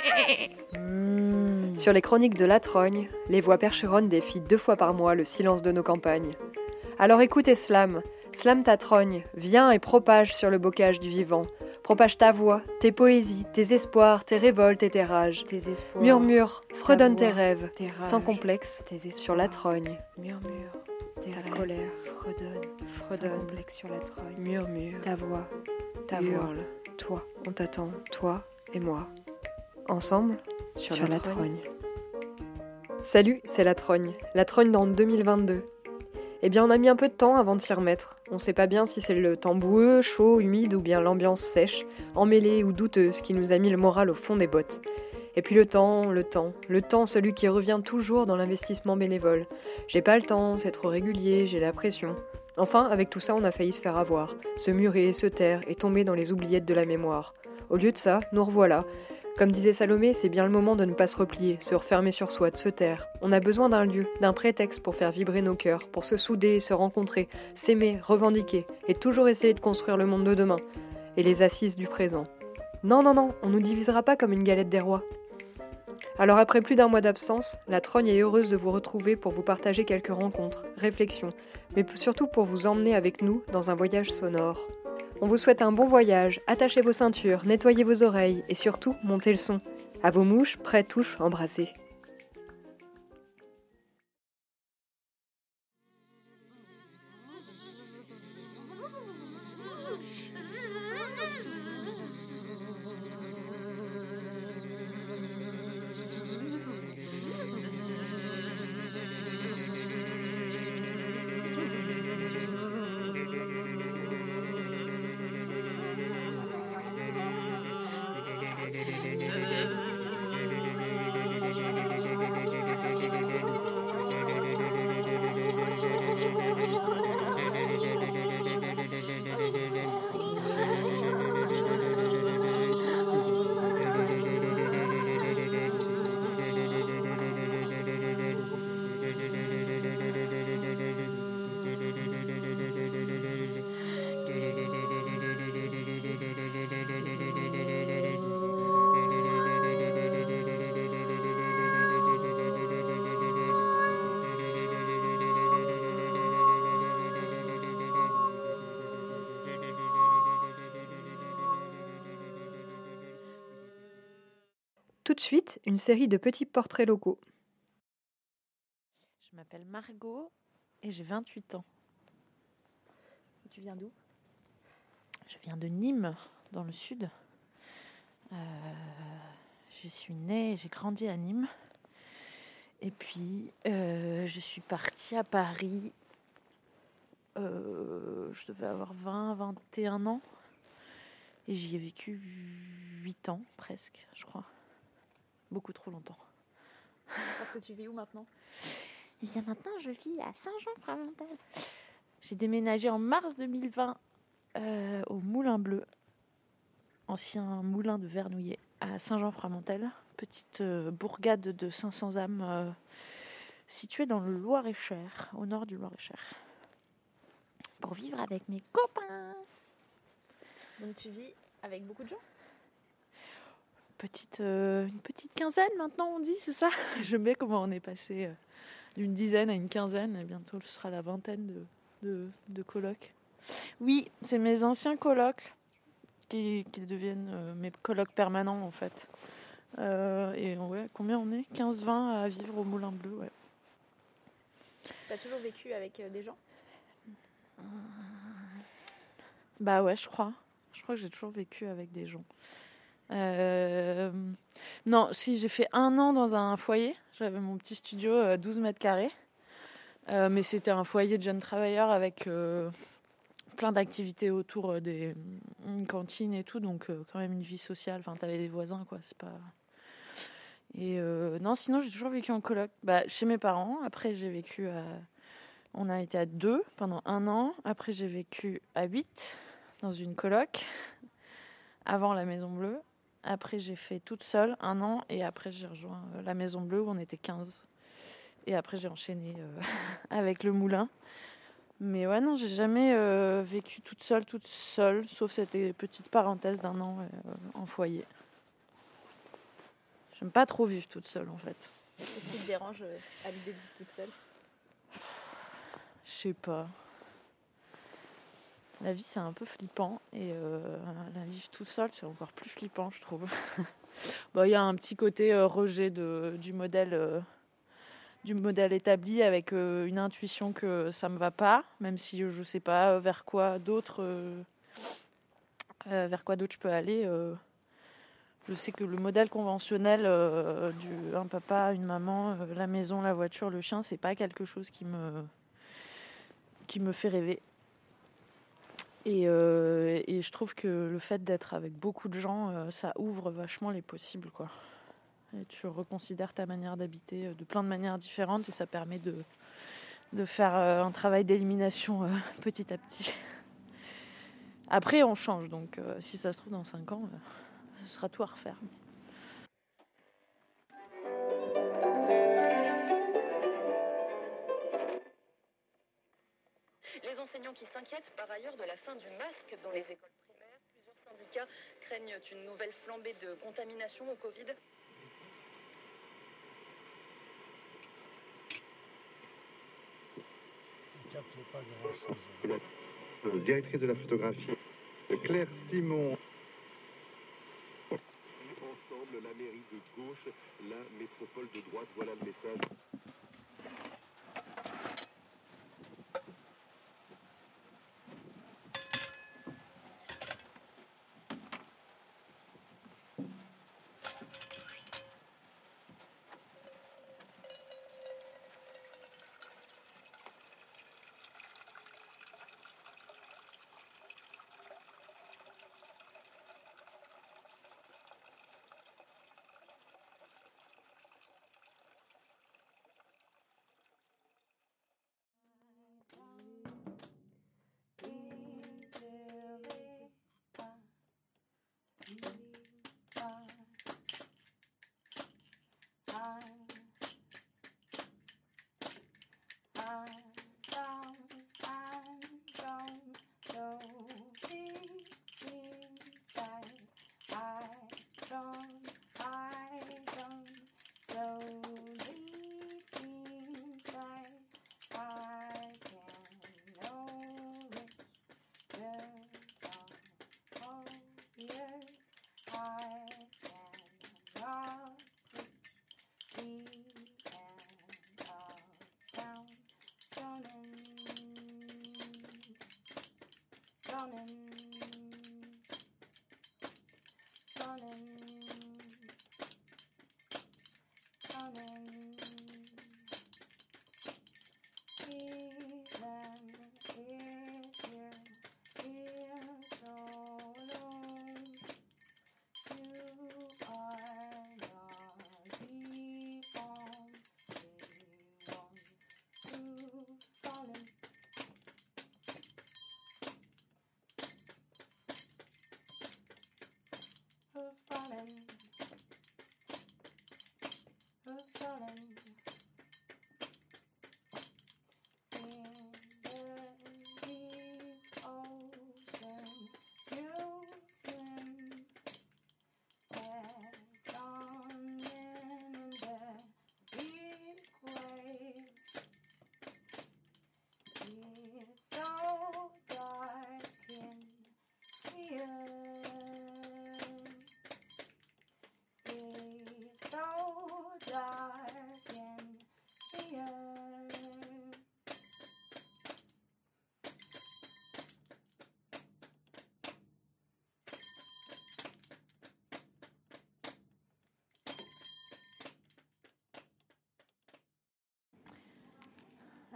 Sur les chroniques de la Trogne, les voix percheronnes défient deux fois par mois le silence de nos campagnes. Alors écoutez Slam, Slam ta trogne, viens et propage sur le bocage du vivant. Propage ta voix, tes poésies, tes espoirs, tes révoltes et tes rages. Tes espoirs. Murmure, fredonne tes rêves, tes sans rages, complexe, tes espoirs. sur la trogne. Murmure. Tes Ta rêves. colère, Fredonne. fredonne. Sans complexe sur la trogne. Murmure, Ta voix. ta voix, toi, on t'attend, toi et moi. Ensemble, sur, Sur la, la trogne. Salut, c'est la Trogne. La Trogne dans 2022. Eh bien, on a mis un peu de temps avant de s'y remettre. On sait pas bien si c'est le temps boueux, chaud, humide ou bien l'ambiance sèche, emmêlée ou douteuse qui nous a mis le moral au fond des bottes. Et puis le temps, le temps, le temps, celui qui revient toujours dans l'investissement bénévole. J'ai pas le temps, c'est trop régulier, j'ai la pression. Enfin, avec tout ça, on a failli se faire avoir, se murer, se taire et tomber dans les oubliettes de la mémoire. Au lieu de ça, nous revoilà. Comme disait Salomé, c'est bien le moment de ne pas se replier, se refermer sur soi, de se taire. On a besoin d'un lieu, d'un prétexte pour faire vibrer nos cœurs, pour se souder, se rencontrer, s'aimer, revendiquer, et toujours essayer de construire le monde de demain, et les assises du présent. Non, non, non, on nous divisera pas comme une galette des rois. Alors après plus d'un mois d'absence, la Trogne est heureuse de vous retrouver pour vous partager quelques rencontres, réflexions, mais surtout pour vous emmener avec nous dans un voyage sonore. On vous souhaite un bon voyage, attachez vos ceintures, nettoyez vos oreilles et surtout montez le son. À vos mouches, prêts touche, embrassez. De suite, une série de petits portraits locaux. Je m'appelle Margot et j'ai 28 ans. Tu viens d'où? Je viens de Nîmes, dans le sud. Euh, je suis née, et j'ai grandi à Nîmes. Et puis, euh, je suis partie à Paris. euh, je devais avoir 20, 21 ans. Et j'y ai vécu 8 ans, presque, je crois. Beaucoup trop longtemps. Parce que tu vis où maintenant? Et bien maintenant, je vis à Saint-Jean-Framontel. J'ai déménagé en mars 2020 euh, au Moulin Bleu, ancien moulin de Vernouillet, à Saint-Jean-Framontel, petite euh, bourgade de 500 âmes euh, située dans le Loir-et-Cher, au nord du Loir-et-Cher, pour vivre avec mes copains. Donc tu vis avec beaucoup de gens? Petite, euh, une petite quinzaine maintenant, on dit, c'est ça J'aime bien comment on est passé euh, d'une dizaine à une quinzaine, et bientôt ce sera la vingtaine de, de, de colocs. Oui, c'est mes anciens colocs qui, qui deviennent euh, mes colocs permanents en fait. Et ouais, combien on est? 15-20 à vivre au Moulin Bleu, ouais. T'as toujours vécu avec des gens? Bah ouais, je crois. Je crois que j'ai toujours vécu avec des gens. Euh, Non, si j'ai fait un an dans un foyer, j'avais mon petit studio à 12 mètres carrés. Euh, mais c'était un foyer de jeunes travailleurs avec euh, plein d'activités autour euh, des une cantine et tout, donc euh, quand même une vie sociale. Enfin, t'avais des voisins, quoi. C'est pas. Et euh, non, sinon j'ai toujours vécu en coloc. Bah, chez mes parents. Après, j'ai vécu à. On a été à deux pendant un an. Après, j'ai vécu à huit dans une coloc avant la Maison Bleue. Après, j'ai fait toute seule un an et après, j'ai rejoint euh, la Maison Bleue où on était 15. Et après, j'ai enchaîné euh, avec le moulin. Mais ouais, non, j'ai jamais euh, vécu toute seule, toute seule, sauf cette petite parenthèse d'un an euh, en foyer. J'aime pas trop vivre toute seule en fait. Qu'est-ce qui te dérange à l'idée de vivre toute seule? Je sais pas. La vie c'est un peu flippant et euh, la vivre tout seul c'est encore plus flippant je trouve. Il y a un petit côté euh, rejet du modèle euh, du modèle établi avec une intuition que ça me va pas, même si je sais pas vers quoi d'autre je peux aller. je sais que le modèle conventionnel du un papa, une maman, la maison, la voiture, le chien, c'est pas quelque chose qui me qui me fait rêver. Et, euh, et je trouve que le fait d'être avec beaucoup de gens, euh, ça ouvre vachement les possibles, quoi. Tu reconsidères ta manière d'habiter euh, de plein de manières différentes et ça permet de, de faire un travail d'élimination petit à petit. Après, on change, donc si ça se trouve dans 5 ans, ce sera tout à refaire. Qui s'inquiètent par ailleurs de la fin du masque dans les écoles primaires. Plusieurs syndicats craignent une nouvelle flambée de contamination au Covid. Pas directrice de la photographie, Claire Simon. Ensemble, la mairie de gauche, la métropole de droite, voilà le message.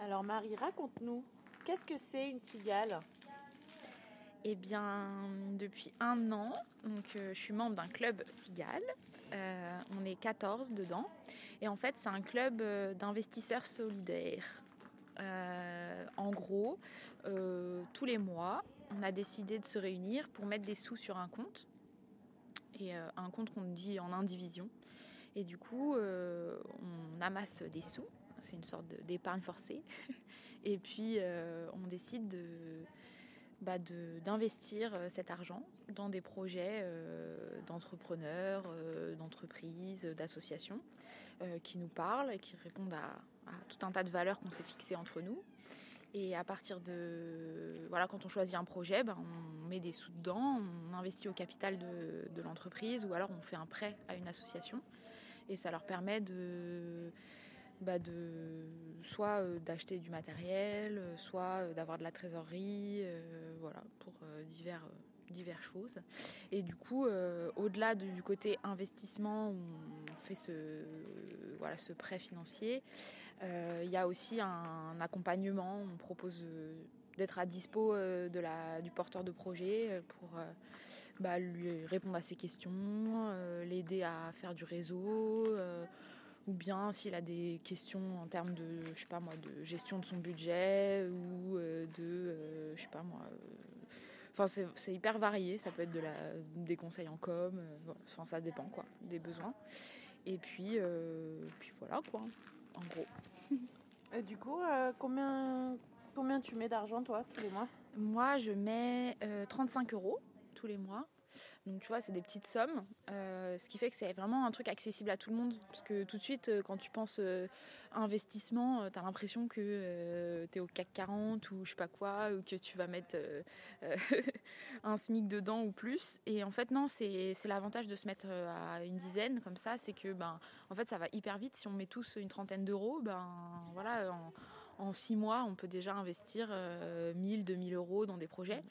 Alors Marie, raconte-nous, qu'est-ce que c'est une cigale? Eh bien, depuis un an, donc, euh, je suis membre d'un club Cigale. Euh, on est 14 dedans. Et en fait, c'est un club euh, d'investisseurs solidaires. En gros, tous les mois, on a décidé de se réunir pour mettre des sous sur un compte. Et un compte qu'on dit en indivision. Et du coup, on amasse des sous. C'est une sorte d'épargne forcée. Et puis, euh, on décide de, bah, d'investir euh, cet argent dans des projets euh, d'entrepreneurs, d'entreprises, d'associations qui nous parlent et qui répondent à, à tout un tas de valeurs qu'on s'est fixées entre nous. Et à partir de. Voilà, quand on choisit un projet, ben, on met des sous dedans, on investit au capital de, de l'entreprise ou alors on fait un prêt à une association. Et ça leur permet de. Bah, de soit euh, d'acheter du matériel, euh, soit euh, d'avoir de la trésorerie, voilà, pour divers, euh, divers choses. Et du coup, au-delà du côté investissement, où on fait ce, voilà, ce prêt financier, il y a aussi un, accompagnement. On propose d'être à dispo de la, du porteur de projet pour bah, lui répondre à ses questions, l'aider à faire du réseau. Ou bien s'il a des questions en termes de, je sais pas moi, de gestion de son budget ou euh, de, euh, je sais pas moi. euh, Enfin, c'est c'est hyper varié. Ça peut être de la, des conseils en com. Enfin, ça dépend quoi, des besoins. Et puis, puis voilà quoi, en gros. Et du coup, combien, combien tu mets d'argent, toi, tous les mois? Moi, je mets euh, 35 euros tous les mois. Donc, tu vois, c'est des petites sommes. euh, ce qui fait que c'est vraiment un truc accessible à tout le monde. Parce que tout de suite, euh, quand tu penses euh, investissement, tu as l'impression que tu es au CAC 40 ou je sais pas quoi, ou que tu vas mettre euh, euh, un SMIC dedans ou plus. Et en fait, non, c'est l'avantage de se mettre euh, à une dizaine comme ça. C'est que, ben, en fait, ça va hyper vite. Si on met tous une trentaine d'euros, ben, voilà, en, en six mois, on peut déjà investir euh, 1000, 2000 euros dans des projets.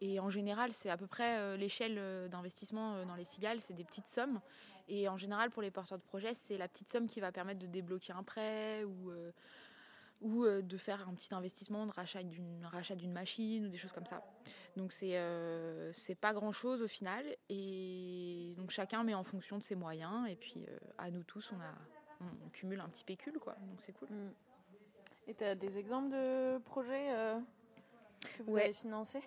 Et en général, c'est à peu près euh, l'échelle euh, d'investissement euh, dans les cigales, c'est des petites sommes. Et en général, pour les porteurs de projets, c'est la petite somme qui va permettre de débloquer un prêt ou, euh, ou euh, de faire un petit investissement de rachat d'une rachat d'une machine ou des choses comme ça. Donc c'est euh, c'est pas grand chose au final. Et donc chacun met en fonction de ses moyens. Et puis à nous tous, on, a, on, on cumule un petit pécule, quoi. Donc c'est cool. Et tu as des exemples de projets que vous Ouais. avez financés?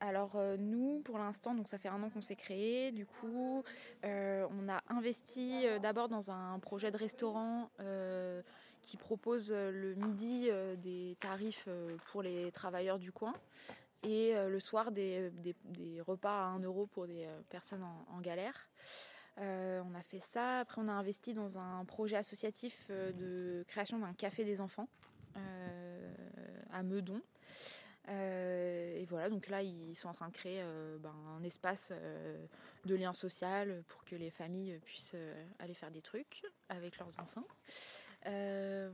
Alors euh, nous, pour l'instant, donc ça fait un an qu'on s'est créé. Du coup, euh, on a investi euh, d'abord dans un projet de restaurant qui propose le midi des tarifs pour les travailleurs du coin et le soir des, repas à 1 euro pour des personnes en, galère. On a fait ça. Après, on a investi dans un projet associatif de création d'un café des enfants à Meudon. Euh, et voilà, donc là, ils sont en train de créer euh, ben, un espace euh, de lien social pour que les familles puissent aller faire des trucs avec leurs enfants.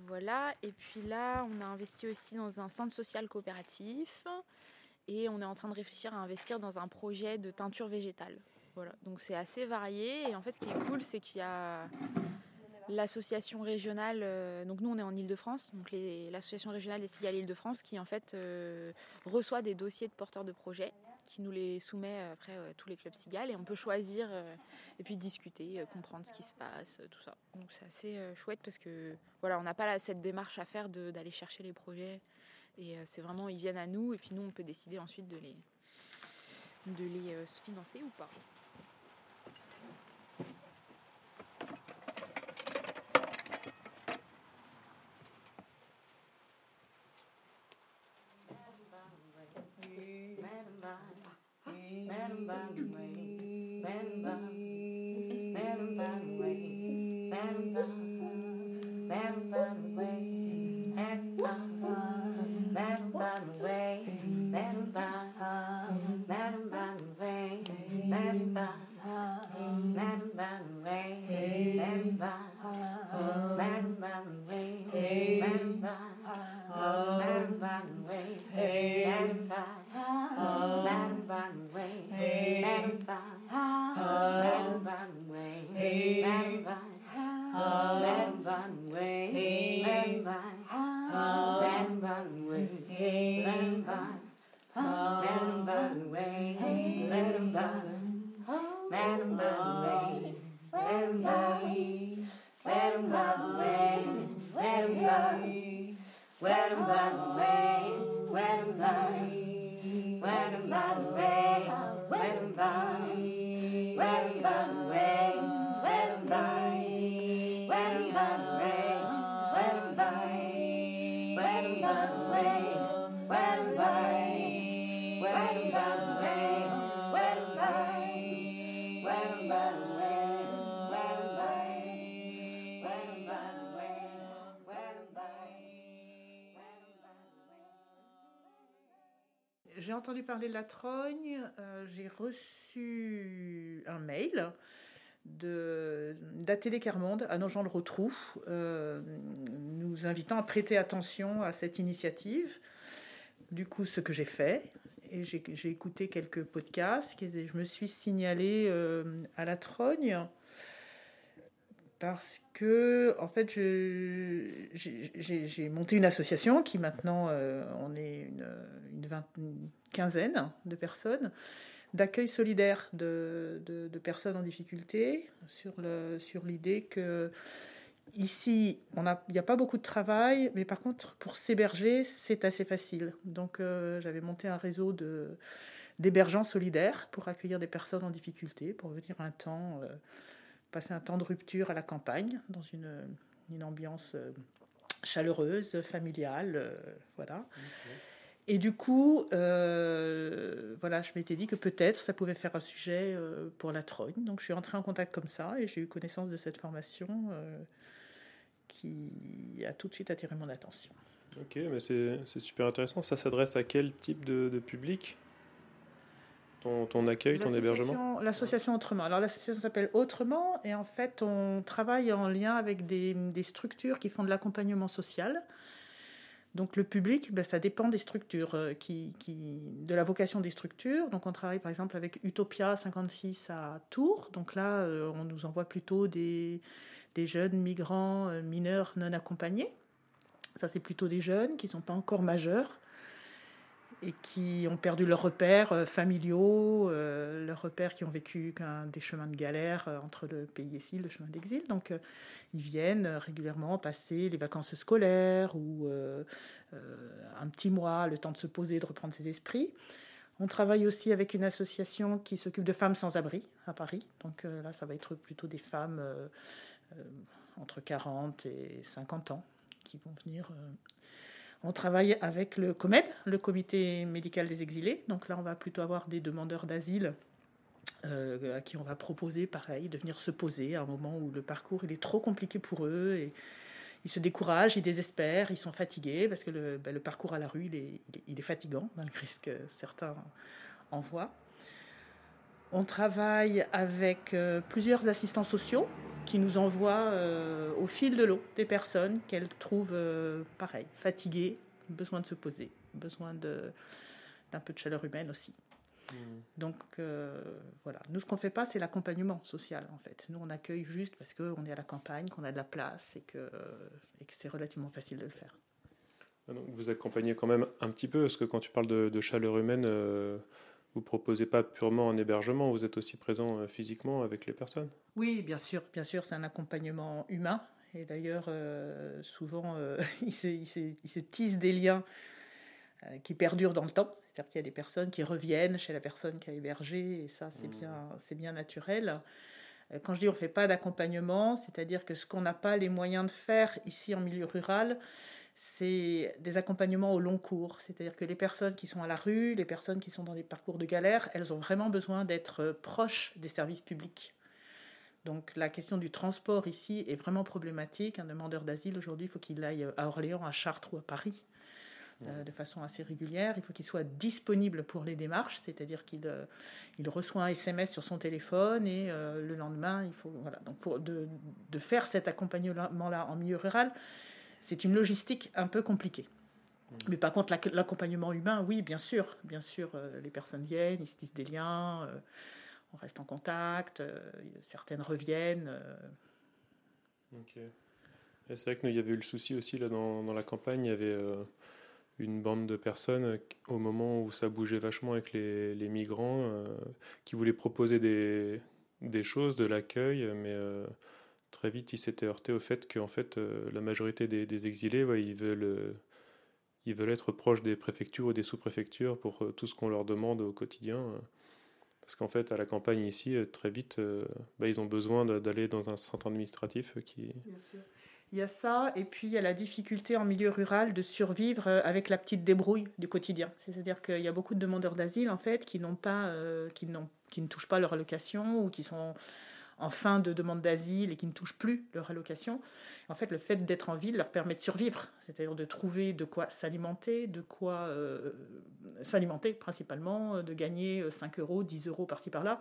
Voilà, et puis là, on a investi aussi dans un centre social coopératif et on est en train de réfléchir à investir dans un projet de teinture végétale. Voilà, donc c'est assez varié et en fait, ce qui est cool, c'est qu'il y a l'association régionale, euh, donc nous on est en Ile-de-France, donc l'association régionale des cigales Ile-de-France qui en fait euh, reçoit des dossiers de porteurs de projets qui nous les soumet euh, après tous les clubs cigales et on peut choisir et puis discuter, comprendre ce qui se passe, tout ça. Donc c'est assez chouette parce que voilà, on n'a pas cette démarche à faire d'aller chercher les projets et c'est vraiment ils viennent à nous et puis nous on peut décider ensuite de les de les financer ou pas. way, hey. find. J'ai entendu parler de la trogne. euh, j'ai reçu un mail de d'ATD Carmonde à Nogent-le-Rotrou, euh, nous invitant à prêter attention à cette initiative. Du coup, ce que j'ai fait, et j'ai écouté quelques podcasts, je me suis signalée euh, à la trogne parce que, en fait, j'ai monté une association qui maintenant, euh, on est une, quinzaine de personnes, d'accueil solidaire de, personnes en difficulté, sur l'idée que ici, il n'y a pas beaucoup de travail, mais par contre, pour s'héberger, c'est assez facile. Donc, euh, j'avais monté un réseau de d'hébergeants solidaires pour accueillir des personnes en difficulté, pour venir un temps, euh, passer un temps de rupture à la campagne, dans une, une ambiance euh, chaleureuse, familiale, euh, voilà. Et du coup, euh, voilà, je m'étais dit que peut-être ça pouvait faire un sujet pour la trogne. Donc je suis entrée en contact comme ça et j'ai eu connaissance de cette formation euh, qui a tout de suite attiré mon attention. Ok, mais c'est c'est super intéressant. Ça s'adresse à quel type de, de public? Ton, ton accueil, ton hébergement? L'association- Autrement. Alors l'association s'appelle Autrement et en fait on travaille en lien avec des, des structures qui font de l'accompagnement social. Donc le public, ben, ça dépend des structures, euh, qui, qui, de la vocation des structures. Donc on travaille par exemple avec Utopia 56 à Tours. Donc là euh, on nous envoie plutôt des, des jeunes migrants euh, mineurs non accompagnés. Ça c'est plutôt des jeunes qui ne sont pas encore majeurs et qui ont perdu leurs repères euh, familiaux, euh, leurs repères qui ont vécu des chemins de galère euh, entre le pays ici, le chemin d'exil. Donc, ils viennent régulièrement passer les vacances scolaires ou un petit mois, le temps de se poser, de reprendre ses esprits. On travaille aussi avec une association qui s'occupe de femmes sans abri à Paris. Donc là, ça va être plutôt des femmes entre 40 et 50 ans qui vont venir on travaille avec le COMED, le Comité médical des exilés. Donc là, on va plutôt avoir des demandeurs d'asile euh, à qui on va proposer, pareil, de venir se poser à un moment où le parcours il est trop compliqué pour eux et ils se découragent, ils désespèrent, ils sont fatigués parce que le, ben, parcours à la rue il est, il est- il est fatigant malgré ce que certains en voient. On travaille avec euh, plusieurs assistants sociaux qui nous envoient euh, au fil de l'eau des personnes qu'elles trouvent euh, pareil, fatiguées, besoin de se poser, besoin d'un peu de chaleur humaine aussi. Donc euh, voilà, nous ce qu'on fait pas c'est l'accompagnement social en fait. Nous on accueille juste parce qu'on est à la campagne, qu'on a de la place et que, et que c'est relativement facile de le faire. Ah, donc vous accompagnez quand même un petit peu, parce que quand tu parles de, de chaleur humaine, euh, vous proposez pas purement un hébergement, vous êtes aussi présent euh, physiquement avec les personnes? Oui, bien sûr, bien sûr, c'est un accompagnement humain. Et d'ailleurs, euh, souvent, euh, il, se, il se- il se tisse des liens euh, qui perdurent dans le temps. C'est-à-dire qu'il y a des personnes qui reviennent chez la personne qui a hébergé, et ça, c'est bien, c'est bien naturel. Quand je dis on ne fait pas d'accompagnement, c'est-à-dire que ce qu'on n'a pas les moyens de faire ici en milieu rural, c'est des accompagnements au long cours. C'est-à-dire que les personnes qui sont à la rue, les personnes qui sont dans des parcours de galère, elles ont vraiment besoin d'être euh, proches des services publics. Donc la question du transport ici est vraiment problématique. Un demandeur d'asile aujourd'hui, il faut qu'il aille à Orléans, à Chartres ou à Paris euh, de façon assez régulière. Il faut qu'il soit disponible pour les démarches, c'est-à-dire qu'il euh, il reçoit un SMS sur son téléphone et euh, le lendemain, il faut voilà. Donc pour de, de faire cet accompagnement-là en milieu rural, c'est une logistique un peu compliquée. Mais par contre, l'ac- l'accompagnement humain, oui, bien sûr, bien sûr, euh, les personnes viennent, ils se tissent des liens, euh, on reste en contact, euh, certaines reviennent. Ok. C'est vrai que nous, il y avait eu le souci aussi là dans, dans la campagne, il y avait une bande de personnes au moment où ça bougeait vachement avec les, les migrants qui voulaient proposer des, des choses, de l'accueil, mais très vite ils s'étaient heurtés au fait qu'en fait euh, la majorité des, exilés, ils veulent euh, ils veulent être proches des préfectures ou des sous-préfectures pour euh, tout ce qu'on leur demande au quotidien. Parce qu'en fait, à la campagne ici, très vite, bah, ils ont besoin d'aller dans un centre administratif Il y a ça, et puis il y a la difficulté en milieu rural de survivre avec la petite débrouille du quotidien. C'est-à-dire qu'il y a beaucoup de demandeurs d'asile en fait qui n'ont pas, qui qui ne touchent pas leur allocation ou qui sont en fin de demande d'asile et qui ne touchent plus leur allocation. En fait, le fait d'être en ville leur permet de survivre, c'est-à-dire de trouver de quoi s'alimenter, de quoi euh, s'alimenter principalement, euh, de gagner 5 euros, 10 euros par-ci par-là,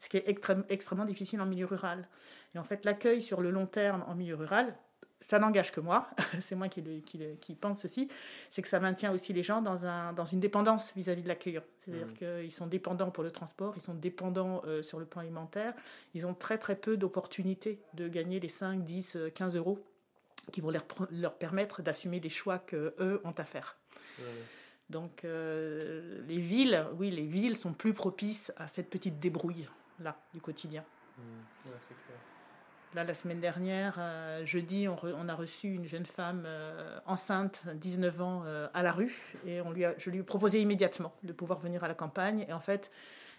ce qui est extrêmement difficile en milieu rural. Et en fait, l'accueil sur le long terme en milieu rural, ça n'engage que moi, c'est moi qui, qui, pense ceci, c'est que ça maintient aussi les gens dans, un, dans une dépendance vis-à-vis de l'accueillant. C'est-à-dire mmh. qu'ils sont dépendants pour le transport, ils sont dépendants euh, sur le plan alimentaire, ils ont très très peu d'opportunités de gagner les 5, 10, 15 euros qui vont leur, leur permettre d'assumer les choix qu'eux ont à faire. Donc euh, les villes, oui, les villes sont plus propices à cette petite débrouille là du quotidien. Mmh. Là, la semaine dernière, euh, jeudi, on, a reçu une jeune femme euh, enceinte, 19 ans, euh, à la rue. Et on lui a, je lui ai proposé immédiatement de pouvoir venir à la campagne. Et en fait,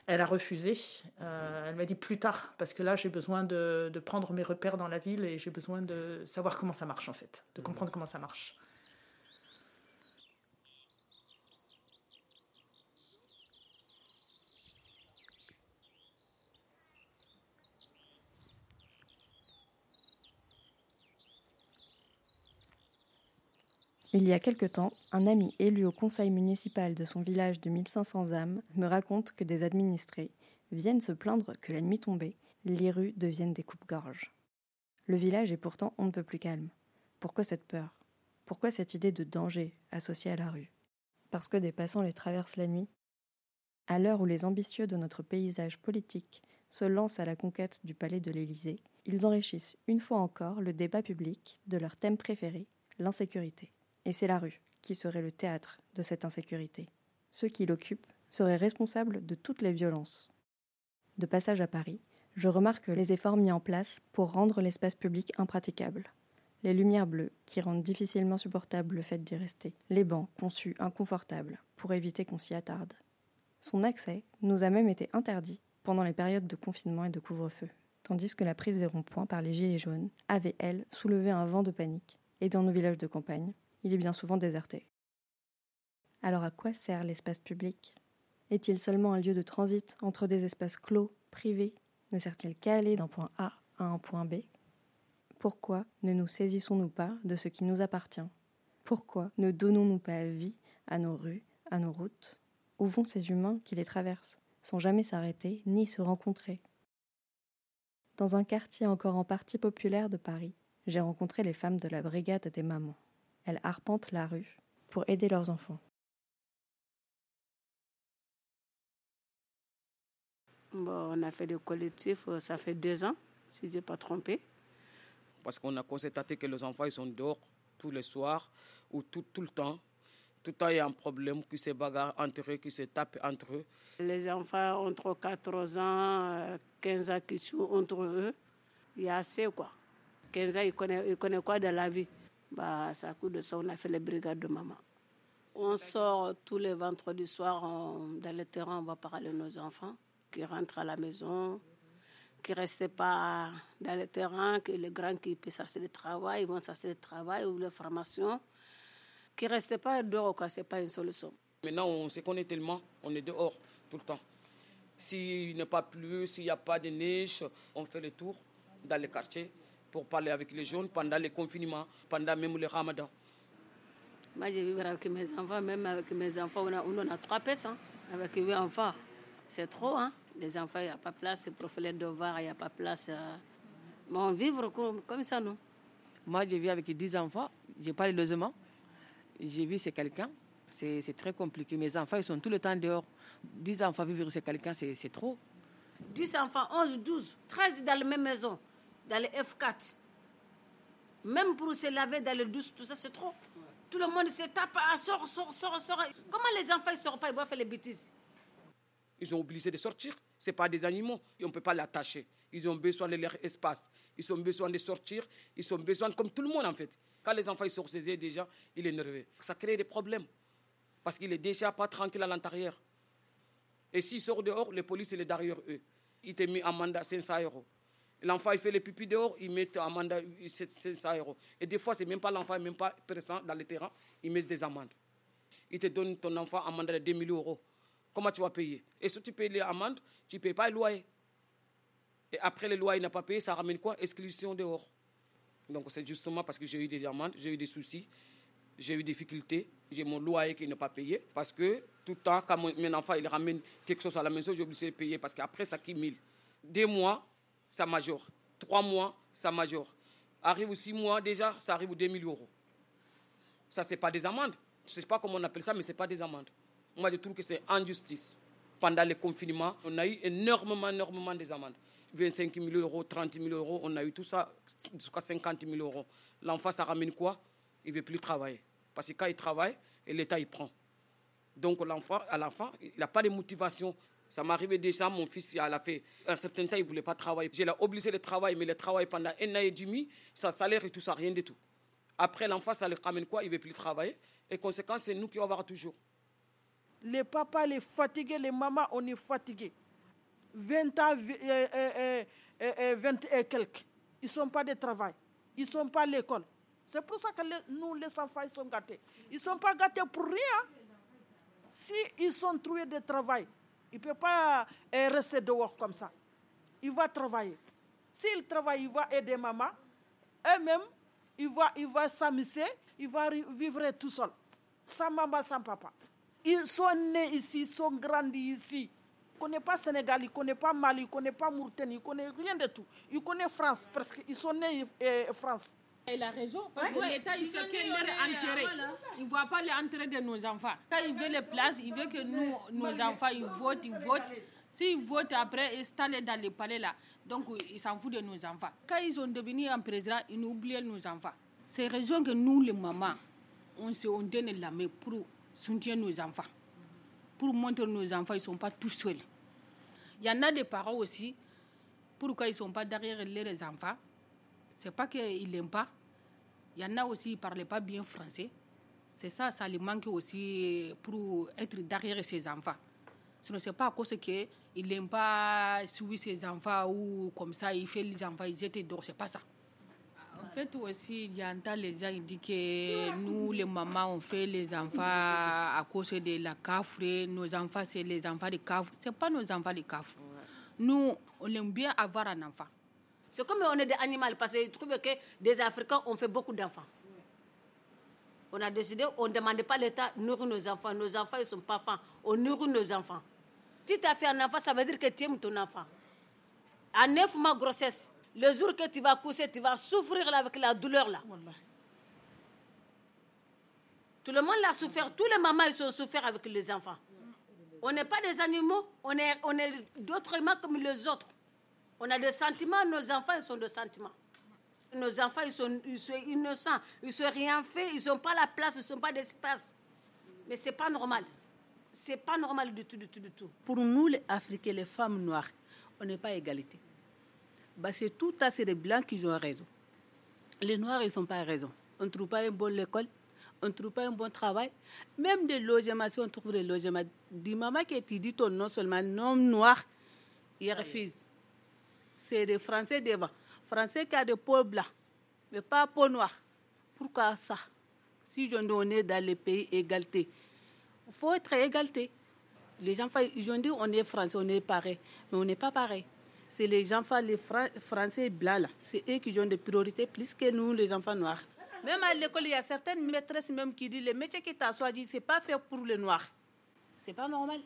elle a refusé. elle m'a dit plus tard, parce que là, j'ai besoin de, de, prendre mes repères dans la ville et j'ai besoin de savoir comment ça marche, en fait, de comprendre comment ça marche. Il y a quelque temps, un ami élu au conseil municipal de son village de 1500 âmes me raconte que des administrés viennent se plaindre que la nuit tombée, les rues deviennent des coupes-gorges. Le village est pourtant on ne peut plus calme. Pourquoi cette peur? Pourquoi cette idée de danger associée à la rue? Parce que des passants les traversent la nuit? À l'heure où les ambitieux de notre paysage politique se lancent à la conquête du palais de l'Élysée, ils enrichissent une fois encore le débat public de leur thème préféré, l'insécurité. Et c'est la rue qui serait le théâtre de cette insécurité. Ceux qui l'occupent seraient responsables de toutes les violences. De passage à Paris, je remarque les efforts mis en place pour rendre l'espace public impraticable. Les lumières bleues qui rendent difficilement supportable le fait d'y rester. Les bancs conçus inconfortables pour éviter qu'on s'y attarde. Son accès nous a même été interdit pendant les périodes de confinement et de couvre-feu, tandis que la prise des ronds-points par les gilets jaunes avait, elle, soulevé un vent de panique. Et dans nos villages de campagne, il est bien souvent déserté. Alors à quoi sert l'espace public? Est-il seulement un lieu de transit entre des espaces clos, privés? Ne sert-il qu'à aller d'un point A à un point B? Pourquoi ne nous saisissons-nous pas de ce qui nous appartient? Pourquoi ne donnons-nous pas vie à nos rues, à nos routes? Où vont ces humains qui les traversent, sans jamais s'arrêter ni se rencontrer? Dans un quartier encore en partie populaire de Paris, j'ai rencontré les femmes de la brigade des mamans elles arpentent la rue pour aider leurs enfants. on a fait des collectifs, euh, ça fait deux ans, si je n'ai pas trompé. Parce qu'on a constaté que les enfants ils sont dehors tous les soirs ou tout, tout le temps. Tout le temps, il y a un problème qui se bagarre entre eux, qui se tapent entre eux. Les enfants entre 14 ans, 15 euh, ans qui jouent entre eux, il y a assez quoi. 15 ans, ils connaissent, ils connaissent quoi de la vie? Bah, ça coup de ça, on a fait les brigades de maman. On sort tous les vendredis soirs dans le terrain, on va parler à nos enfants qui rentrent à la maison, qui ne restent pas dans le terrain, que les grands qui peuvent chercher du travail, ils vont chercher du travail ou la formation, qui ne restent pas dehors, ce n'est pas une solution. Maintenant, on se connaît tellement, on est dehors tout le temps. S'il n'est pas plu, s'il n'y a pas de neige, on fait le tour dans les quartiers pour parler avec les jeunes pendant les confinements, pendant même le ramadan. Moi, je vis avec mes enfants, même avec mes enfants, on a, on a trois personnes, hein, avec huit enfants. C'est trop, hein. Les enfants, il n'y a pas de place pour faire les devoirs, il n'y a pas de place. Euh... Mais on vit comme, comme ça, nous. Moi, je vis avec dix enfants, je n'ai pas de logement. J'ai vu c'est quelqu'un, c'est très compliqué. Mes enfants, ils sont tout le temps dehors. Dix enfants vivre chez quelqu'un, c'est trop. 10 enfants, 11, 12, 13 dans la même maison dans le F4. Même pour se laver dans le douche, tout ça, c'est trop. Tout le monde se tape, ah, sort, sort, sort, sort. Comment les enfants ne sortent pas, ils vont faire les bêtises Ils sont obligés de sortir. Ce pas des animaux. On ne peut pas l'attacher. Ils ont besoin de leur espace. Ils ont besoin de sortir. Ils ont besoin, comme tout le monde en fait. Quand les enfants ils sortent déjà, il est nerveux. Ça crée des problèmes. Parce qu'il est déjà pas tranquille à l'intérieur. Et s'il sort dehors, le police il est derrière eux. Il te met un mandat 500 euros. L'enfant, il fait les pupilles dehors, il met amende 700 euros. Et des fois, c'est même pas l'enfant, même pas présent dans le terrain, il met des amendes. Il te donne ton enfant amende de 2000 euros. Comment tu vas payer? Et si tu payes les amendes, tu ne payes pas le loyer. Et après le loyer n'a pas payé, ça ramène quoi? Exclusion dehors. Donc c'est justement parce que j'ai eu des amendes, j'ai eu des soucis, j'ai eu des difficultés, j'ai mon loyer qui n'est pas payé. Parce que tout le temps, quand mon, enfant il ramène quelque chose à la maison, j'ai obligé de payer parce qu'après ça cumule. Deux mois, ça majore. Trois mois, ça majore. Arrive six mois déjà, ça arrive aux 2000 euros. Ça, c'est pas des amendes. Je sais pas comment on appelle ça, mais c'est pas des amendes. Moi, je trouve que c'est injustice. Pendant le confinement, on a eu énormément, énormément des amendes. 25 000 euros, 30 000 euros, on a eu tout ça jusqu'à 50 000 euros. L'enfant, ça ramène quoi? Il ne veut plus travailler. Parce que quand il travaille, l'État, il prend. Donc l'enfant, à l'enfant, il n'a pas de motivation. Ça arrivé déjà, mon fils, il a fait un certain temps, il ne voulait pas travailler. J'ai obligé de travailler, mais il travaille pendant un an et demi, sa salaire et tout ça, rien du tout. Après, l'enfant, ça le ramène quoi? Il ne veut plus travailler. Et conséquence, c'est nous qui allons avoir toujours. Les papas, les fatigués, les mamans, on est fatigués. 20 ans, euh, euh, euh, 20 et quelques. Ils ne sont pas de travail. Ils ne sont pas à l'école. C'est pour ça que nous, les enfants, ils sont gâtés. Ils ne sont pas gâtés pour rien. Si ils sont trouvés de travail, ils ne peuvent pas rester dehors comme ça. Il va travailler. S'il travaille, il va aider maman. Eux-mêmes, il va, il va s'amuser, il va vivre tout seul. Sans maman, sans papa. Ils sont nés ici, ils sont grandis ici. Ils ne connaissent pas Sénégal, ils ne connaissent pas Mali, ils ne connaissent pas Mauritanie, ils ne connaissent rien de tout. Ils connaissent France, parce qu'ils sont nés en France. Il a raison, parce que l'État, il fait que enterrer. Il ne voit pas l'entrée de nos enfants. Quand il veut les places, il veut que nous, nos enfants, ils votent, ils votent. S'ils votent après, installés dans les palais là, donc ils s'en foutent de nos enfants. Quand ils ont devenu un président, ils oublient nos enfants. C'est raison que nous, les mamans, on se on donne la main pour soutenir nos enfants. Pour montrer nos enfants, ils ne sont pas tous seuls. Il y en a des parents aussi, pourquoi ils ne sont pas derrière les enfants? C'est pas qu'ils n'aiment pas. Il y en a aussi qui ne parlaient pas bien français. C'est ça, ça lui manque aussi pour être derrière ses enfants. Ce n'est pas à cause qu'il n'aime pas suivre ses enfants ou comme ça, il fait les enfants, ils étaient dehors. C'est pas ça. En fait, aussi, il y a un temps, les gens ils disent que nous, les mamans, on fait les enfants à cause de la CAF. Nos enfants, c'est les enfants de CAF. Ce pas nos enfants de CAF. Nous, on aime bien avoir un enfant. C'est comme on est des animaux, parce que je trouve que des Africains ont fait beaucoup d'enfants. On a décidé, on ne demandait pas l'État de nourrir nos enfants. Nos enfants, ils ne sont pas faim. On nourrit nos enfants. Si tu as fait un enfant, ça veut dire que tu aimes ton enfant. À neuf mois grossesse, le jour que tu vas coucher, tu vas souffrir avec la douleur là. Tout le monde l'a souffert. Tous les mamans, ils ont souffert avec les enfants. On n'est pas des animaux, on est, on est d'autres humains comme les autres. On a des sentiments, nos enfants, ils sont des sentiments. Nos enfants, ils sont, ils sont innocents, ils ne sont rien fait, ils n'ont pas la place, ils ne sont pas d'espace. Mais ce n'est pas normal. Ce n'est pas normal du tout, du tout, du tout. Pour nous, les Africains, les femmes noires, on n'est pas égalité. Bah, c'est tout à les Blancs qui ont raison. Les Noirs, ils n'ont pas raison. On ne trouve pas une bonne école, on ne trouve pas un bon travail. Même des logements, si on trouve des logements, des mamans qui étudient ton nom seulement, nom noir, ils refusent c'est des Français devant. Français qui a des peaux blancs, mais pas peau noire. Pourquoi ça? Si je est dans les pays égalité, il faut être égalité. Les enfants, ils ont dit on est français, on est pareil, mais on n'est pas pareil. C'est les enfants, les français blancs là, c'est eux qui ont des priorités plus que nous, les enfants noirs. Même à l'école, il y a certaines maîtresses même qui disent les métiers qui t'assoient, c'est pas fait pour les noirs. C'est pas normal.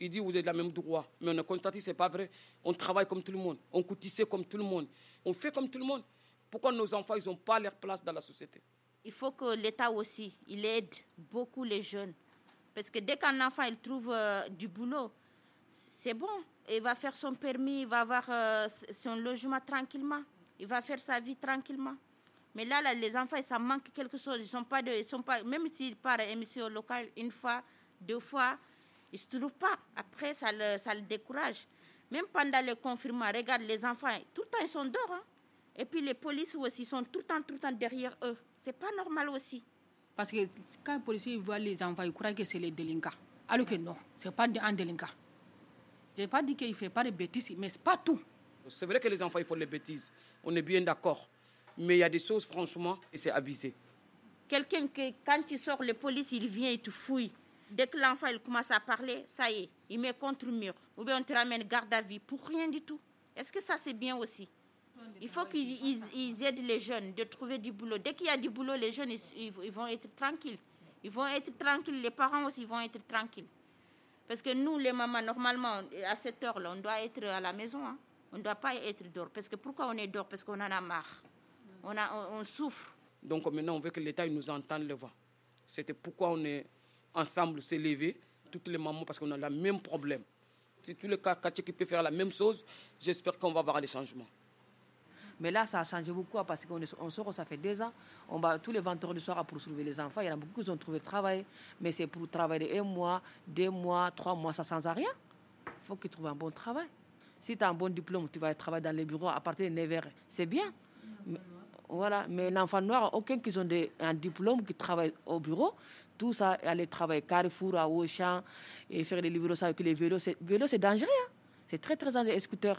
Il dit vous êtes la même droit. Mais on a constaté que ce n'est pas vrai. On travaille comme tout le monde. On coutisse comme tout le monde. On fait comme tout le monde. Pourquoi nos enfants, ils n'ont pas leur place dans la société? Il faut que l'État aussi, il aide beaucoup les jeunes. Parce que dès qu'un enfant, il trouve euh, du boulot, c'est bon. Il va faire son permis, il va avoir euh, son logement tranquillement. Il va faire sa vie tranquillement. Mais là, les enfants, ça manque quelque chose. Ils sont pas ils sont pas, même s'ils partent à émission locale une fois, deux fois, il ne se trouve pas. Après, ça le, ça le décourage. Même pendant le confinement, regarde les enfants, tout le temps ils sont dehors. Hein. Et puis les policiers aussi sont tout le temps, tout le temps derrière eux. C'est pas normal aussi. Parce que quand les policiers voient les enfants, ils croient que c'est les délinquants. Alors que non, ce n'est pas un délinquant. Je n'ai pas dit qu'il ne fait pas de bêtises, mais ce n'est pas tout. C'est vrai que les enfants, ils font les bêtises. On est bien d'accord. Mais il y a des choses, franchement, et c'est abusé. Quelqu'un que, quand tu sors, les policiers, il vient et te fouille. Dès que l'enfant commence à parler, ça y est, il met contre le mur. Ou bien on te ramène garde à vie pour rien du tout. Est-ce que ça, c'est bien aussi? Il faut qu'ils ils- ils aident les jeunes de trouver du boulot. Dès qu'il y a du boulot, les jeunes, ils, ils- vont être tranquilles. Ils vont être tranquilles, les parents aussi vont être tranquilles. Parce que nous, les mamans, normalement, à cette heure-là, on doit être à la maison. hein. On ne doit pas être dehors. Parce que pourquoi on est dehors? Parce qu'on en a marre. On, a, on, souffre. Donc maintenant, on veut que l'État nous entende le voix. C'était pourquoi on est ensemble, levé, toutes les mamans, parce qu'on a le même problème. Si tous les cas quartiers qui peuvent faire la même chose, j'espère qu'on va voir des changements. Mais là, ça a changé beaucoup hein, parce qu'on on sort, ça fait deux ans. On va tous les vendredis soir pour sauver les enfants. Il y en a beaucoup qui ont trouvé le travail, mais c'est pour travailler un mois, deux mois, trois mois, ça sans rien. Il faut qu'ils trouvent un bon travail. Si tu as un bon diplôme, tu vas travailler dans les bureaux à partir de 9 heures. C'est bien. Mais- voilà. Mais l'enfant noir, aucun qui ont des- un diplôme qui travaille au bureau, tout ça, aller travailler Carrefour, à Auchan, et faire des livraisons avec les vélos. C'est, vélo, c'est dangereux. hein. C'est très, très dangereux. Les scooters.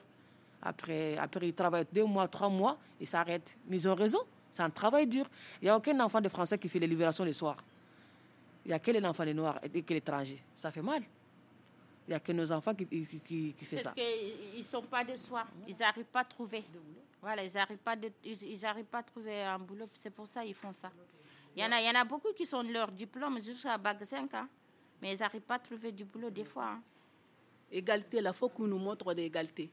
Après, après, ils travaillent deux mois, trois mois, ils s'arrêtent. Mais ils ont raison. C'est un travail dur. Il n'y a aucun enfant de Français qui fait les libérations le soir. Il n'y a que les enfants des Noirs et que l'étranger. Ça fait mal. Il n'y a que nos enfants qui, qui, qui, qui font ça. Parce qu'ils ne sont pas de soir. Ils n'arrivent pas à trouver. Voilà, ils n'arrivent pas, de- ils, ils arrivent pas à trouver un boulot. C'est pour ça qu'ils font ça. Il y, en a, il y en a beaucoup qui sont leur diplôme jusqu'à bac 5 ans. Mais ils n'arrivent pas à trouver du boulot des fois. hein. Égalité, là, il faut qu'on nous montre l'égalité.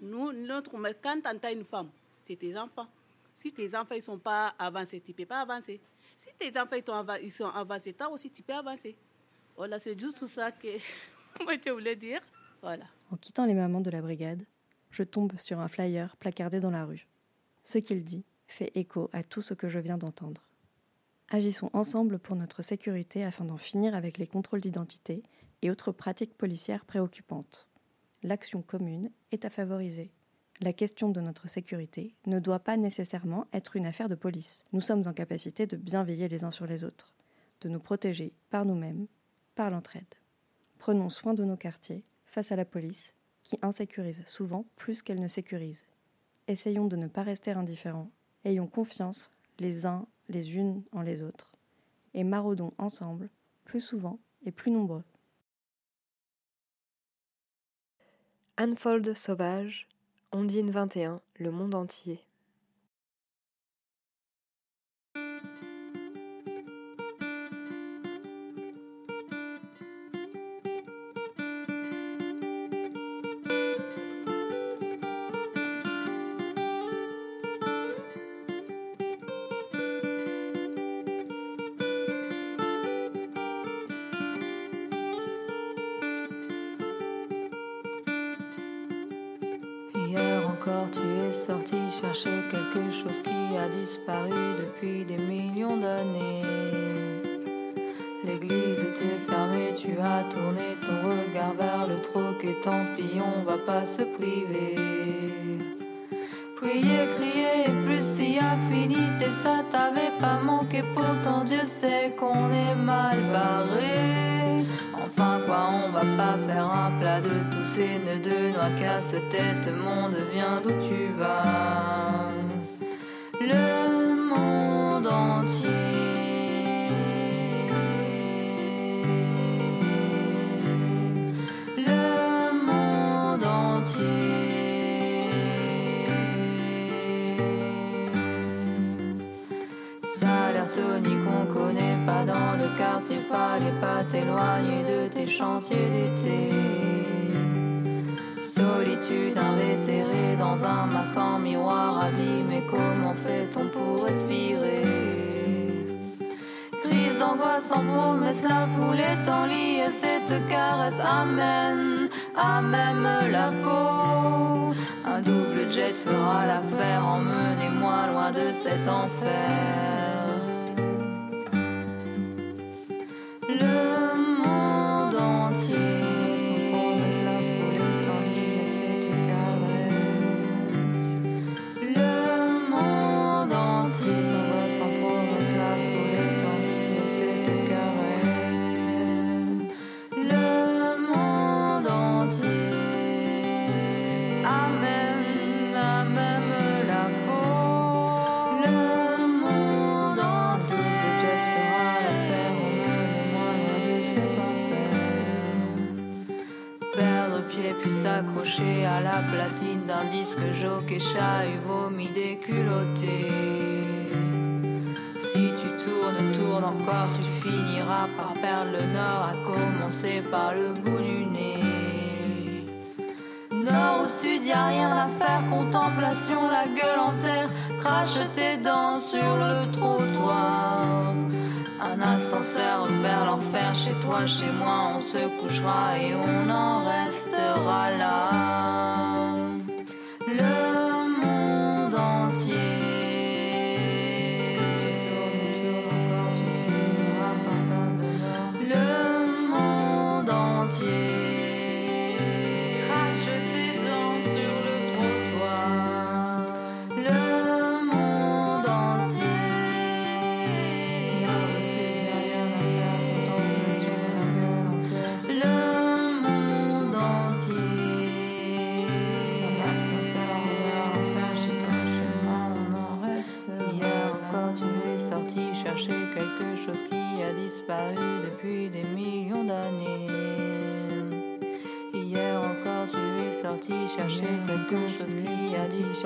Nous, notre, mais quand tu as une femme, c'est tes enfants. Si tes enfants ne sont pas avancés, tu ne peux pas avancer. Si tes enfants ils sont, ava- ils sont avancés, toi aussi, tu peux avancer. Voilà, c'est juste tout ça que moi, je voulais dire. Voilà. En quittant les mamans de la brigade, je tombe sur un flyer placardé dans la rue. Ce qu'il dit fait écho à tout ce que je viens d'entendre. Agissons ensemble pour notre sécurité afin d'en finir avec les contrôles d'identité et autres pratiques policières préoccupantes. L'action commune est à favoriser. La question de notre sécurité ne doit pas nécessairement être une affaire de police. Nous sommes en capacité de bien veiller les uns sur les autres, de nous protéger par nous-mêmes, par l'entraide. Prenons soin de nos quartiers face à la police qui insécurise souvent plus qu'elle ne sécurise. Essayons de ne pas rester indifférents, ayons confiance les uns les unes en les autres, et maraudons ensemble plus souvent et plus nombreux. Anfold Sauvage, Ondine 21, Le Monde Entier. Tant pis, on va pas se priver. Prier, crier, plus si affinité, ça t'avait pas manqué, pourtant Dieu sait qu'on est mal barré. Enfin quoi, on va pas faire un plat de tous ces nœuds de noix casse-tête, monde, viens d'où tu vas. Tony qu'on connaît pas dans le quartier, fallait pas t'éloigner de tes chantiers d'été. Solitude invétérée dans un masque en miroir abîmé, comment fait-on pour respirer? Crise d'angoisse sans promesse, la foule est en lit et cette caresse amène à même la peau. Un double jet fera l'affaire, emmenez-moi loin de cet enfer. Le d'un disque jockey chat vomi des culottés. Si tu tournes, tournes encore, tu finiras par perdre le nord, à commencer par le bout du nez. Nord au sud, y a rien à faire, contemplation, la gueule en terre, crache tes dents sur le trottoir. Un ascenseur vers l'enfer, chez toi, chez moi, on se couchera et on en restera là.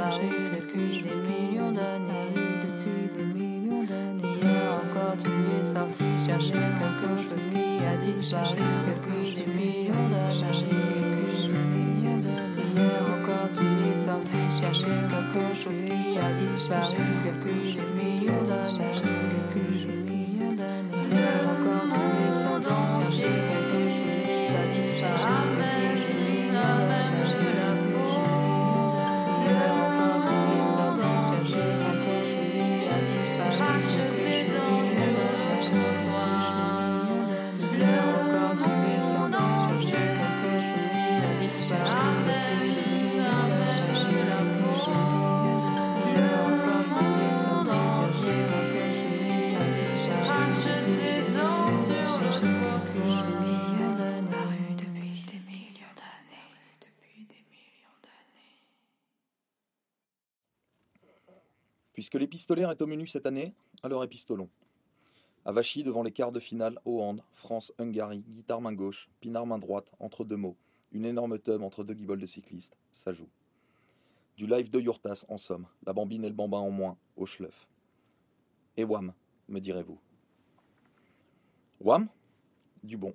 Disparu depuis des millions d'années. Depuis des millions d'années. Hier encore, tu es sorti chercher quelque chose qui a disparu Puisque l'épistolaire est au menu cette année, alors épistolons. Avachy devant les quarts de finale, Hollande, France-Hungary, guitare main gauche, pinard main droite, entre deux mots, une énorme tub entre deux guibolles de cyclistes, ça joue. Du live de Yurtas, en somme, la bambine et le bambin en moins, au schleuf. Et wham, me direz-vous. Wham Du bon.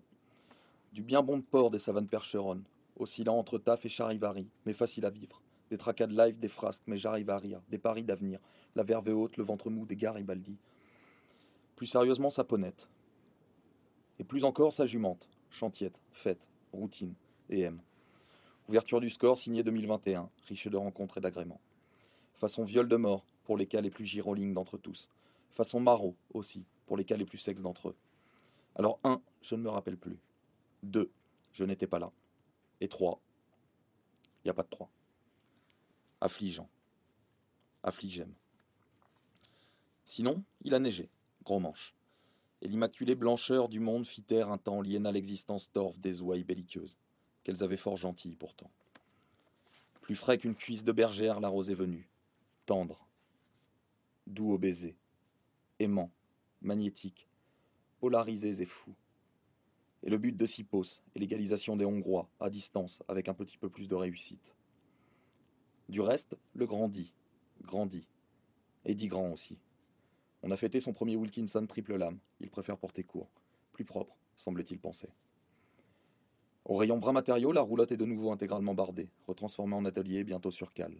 Du bien bon de port des savanes percheronnes, oscillant entre taf et charivari, mais facile à vivre. Des tracas de live, des frasques, mais j'arrive à rire, des paris d'avenir, la verve haute, le ventre mou des Garibaldi. Plus sérieusement, sa ponette. Et plus encore, sa jumente, chantiette, fête, routine, et M. Ouverture du score signé 2021, riche de rencontres et d'agréments. Façon viol de mort, pour les cas les plus girolings d'entre tous. Façon maraud, aussi, pour les cas les plus sexes d'entre eux. Alors, un, je ne me rappelle plus. Deux, je n'étais pas là. Et trois, il n'y a pas de trois. Affligeant. Affligem. Sinon, il a neigé, gros manche. Et l'immaculée blancheur du monde fit taire un temps lié à l'existence torve des ouailles belliqueuses, qu'elles avaient fort gentilles pourtant. Plus frais qu'une cuisse de bergère, la rose est venue, tendre, doux au baiser, aimant, magnétique, polarisés et fous. Et le but de Sipos est l'égalisation des Hongrois, à distance, avec un petit peu plus de réussite. Du reste, le grandit, grandit, et dit grand aussi. On a fêté son premier Wilkinson triple lame, il préfère porter court, plus propre, semble-t-il penser. Au rayon brun matériaux, la roulotte est de nouveau intégralement bardée, retransformée en atelier, bientôt sur cale.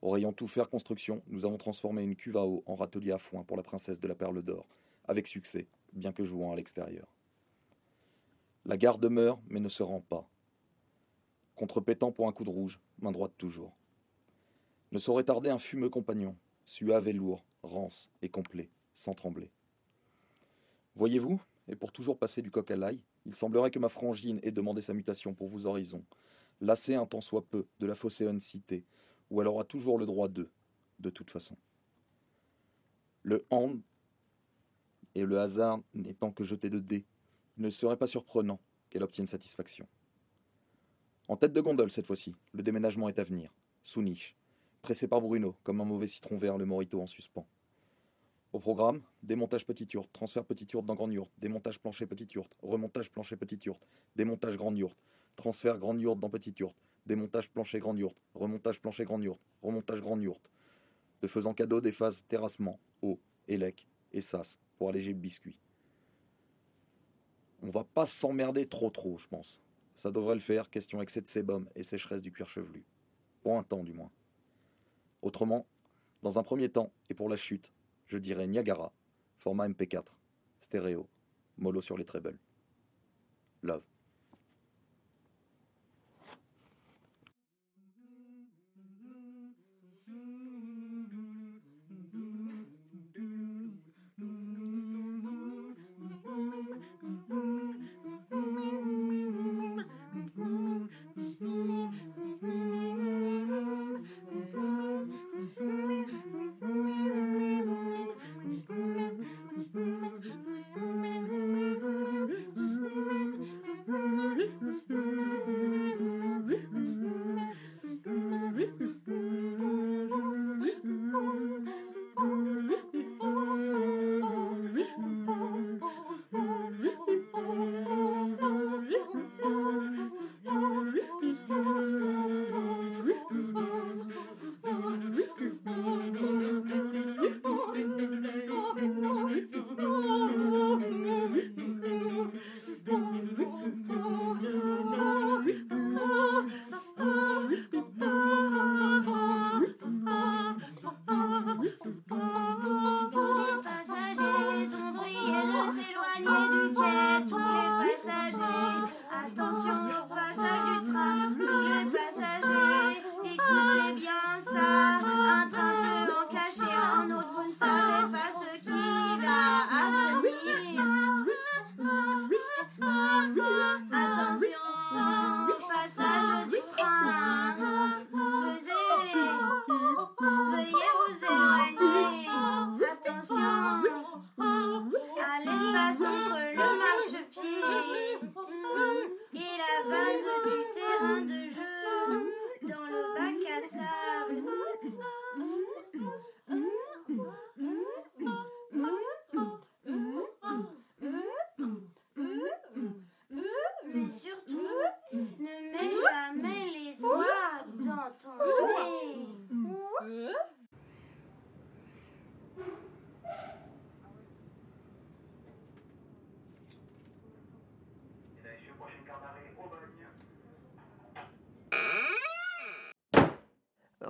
Au rayon tout faire construction, nous avons transformé une cuve à eau en râtelier à foin pour la princesse de la perle d'or, avec succès, bien que jouant à l'extérieur. La gare demeure, mais ne se rend pas. Contrepétant pour un coup de rouge, main droite toujours. Ne saurait tarder un fumeux compagnon, suave et lourd, rance et complet, sans trembler. Voyez-vous, et pour toujours passer du coq à l'ail, il semblerait que ma frangine ait demandé sa mutation pour vos horizons, lassée un tant soit peu de la phocéenne cité, où elle aura toujours le droit d'eux, de toute façon. Le hand et le hasard n'étant que jeté de dés, il ne serait pas surprenant qu'elle obtienne satisfaction. En tête de gondole cette fois-ci, le déménagement est à venir, sous niche, pressé par Bruno, comme un mauvais citron vert le morito en suspens. Au programme, démontage petite yourte, transfert petite yourte dans grande yourte, démontage plancher petite yourte, remontage plancher petite yourte, démontage grande yourte, transfert grande yourte dans petite yourte, Démontage plancher grande yourte, remontage plancher grande yourte, remontage grande yourte. De faisant cadeau des phases terrassement, eau, élec et sas pour alléger le biscuit. On va pas s'emmerder trop trop, je pense. Ça devrait le faire, question excès de sébum et sécheresse du cuir chevelu. Pour un temps du moins. Autrement, dans un premier temps, et pour la chute, je dirais Niagara, format MP4, stéréo, mollo sur les trebles. Love.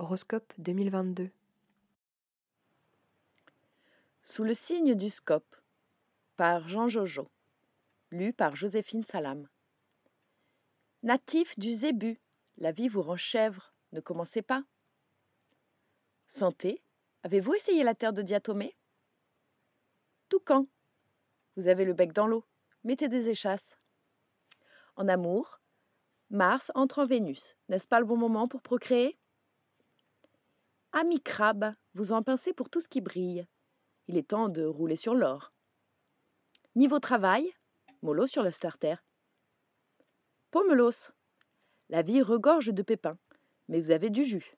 Horoscope 2022. Sous le signe du scope, par Jean Jojo, lu par Joséphine Salam. Natif du Zébu, la vie vous rend chèvre, ne commencez pas. Santé, avez-vous essayé la terre de diatomée? Toucan, vous avez le bec dans l'eau, mettez des échasses. En amour, Mars entre en Vénus, n'est-ce pas le bon moment pour procréer? Ami crabe, vous en pincez pour tout ce qui brille. Il est temps de rouler sur l'or. Niveau travail, mollo sur le starter. Pomelos, la vie regorge de pépins, mais vous avez du jus.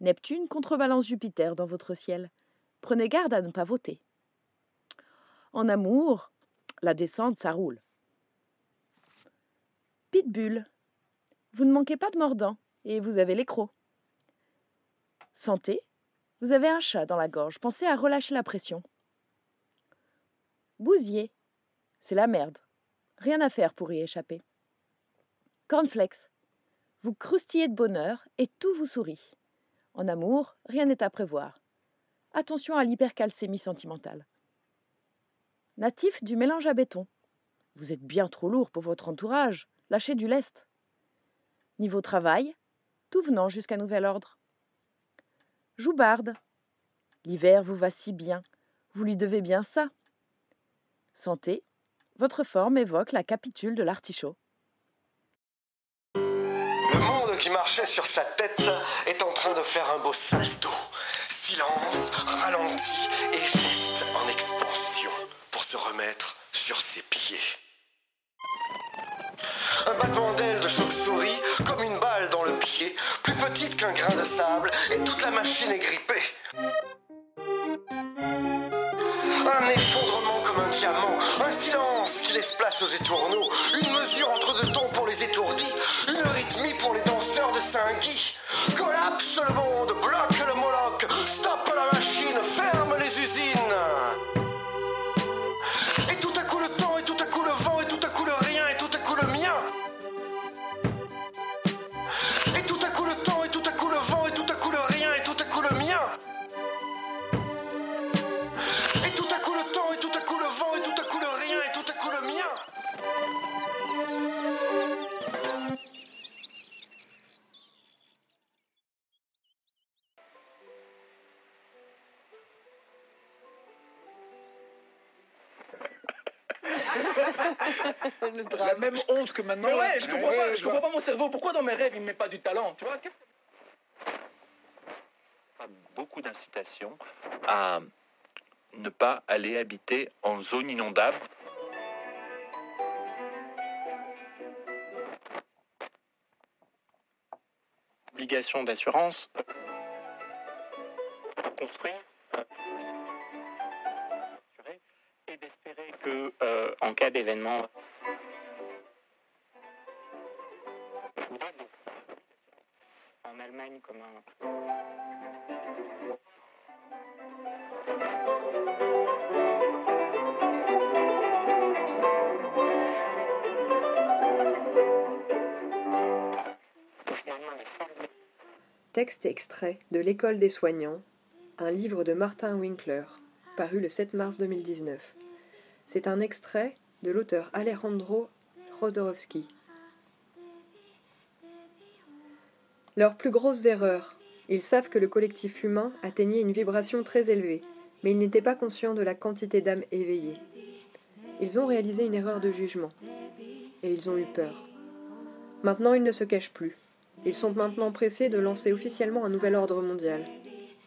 Neptune contrebalance Jupiter dans votre ciel. Prenez garde à ne pas voter. En amour, la descente, ça roule. Pitbull, vous ne manquez pas de mordant et vous avez les crocs. Santé, vous avez un chat dans la gorge, pensez à relâcher la pression. Bousier, c'est la merde. Rien à faire pour y échapper. Cornflakes, vous croustillez de bonheur et tout vous sourit. En amour, rien n'est à prévoir. Attention à l'hypercalcémie sentimentale. Natif du mélange à béton, vous êtes bien trop lourd pour votre entourage, lâchez du lest. Niveau travail, tout venant jusqu'à nouvel ordre. Joubarde. L'hiver vous va si bien, vous lui devez bien ça. Santé, votre forme évoque la capitule de l'artichaut. Le monde qui marchait sur sa tête est en train de faire un beau salto. Silence, ralenti et geste en expansion pour se remettre sur ses pieds. Un battement d'ailes de chauve-souris, comme une balle dans le pied, plus petite qu'un grain de sable, la machine est grippée. Un effondrement comme un diamant, un silence qui laisse place aux étourneaux, cerveau. Pourquoi dans mes rêves, il me met pas du talent Tu vois beaucoup d'incitation à ne pas aller habiter en zone inondable. obligation d'assurance construire euh, et d'espérer que euh, en cas d'événement Texte extrait de L'école des soignants, un livre de Martin Winkler, paru le 7 mars 2019. C'est un extrait de l'auteur Alejandro Jodorowsky. Leurs plus grosses erreurs. Ils savent que le collectif humain atteignait une vibration très élevée, mais ils n'étaient pas conscients de la quantité d'âmes éveillées. Ils ont réalisé une erreur de jugement, et ils ont eu peur. Maintenant, ils ne se cachent plus. Ils sont maintenant pressés de lancer officiellement un nouvel ordre mondial.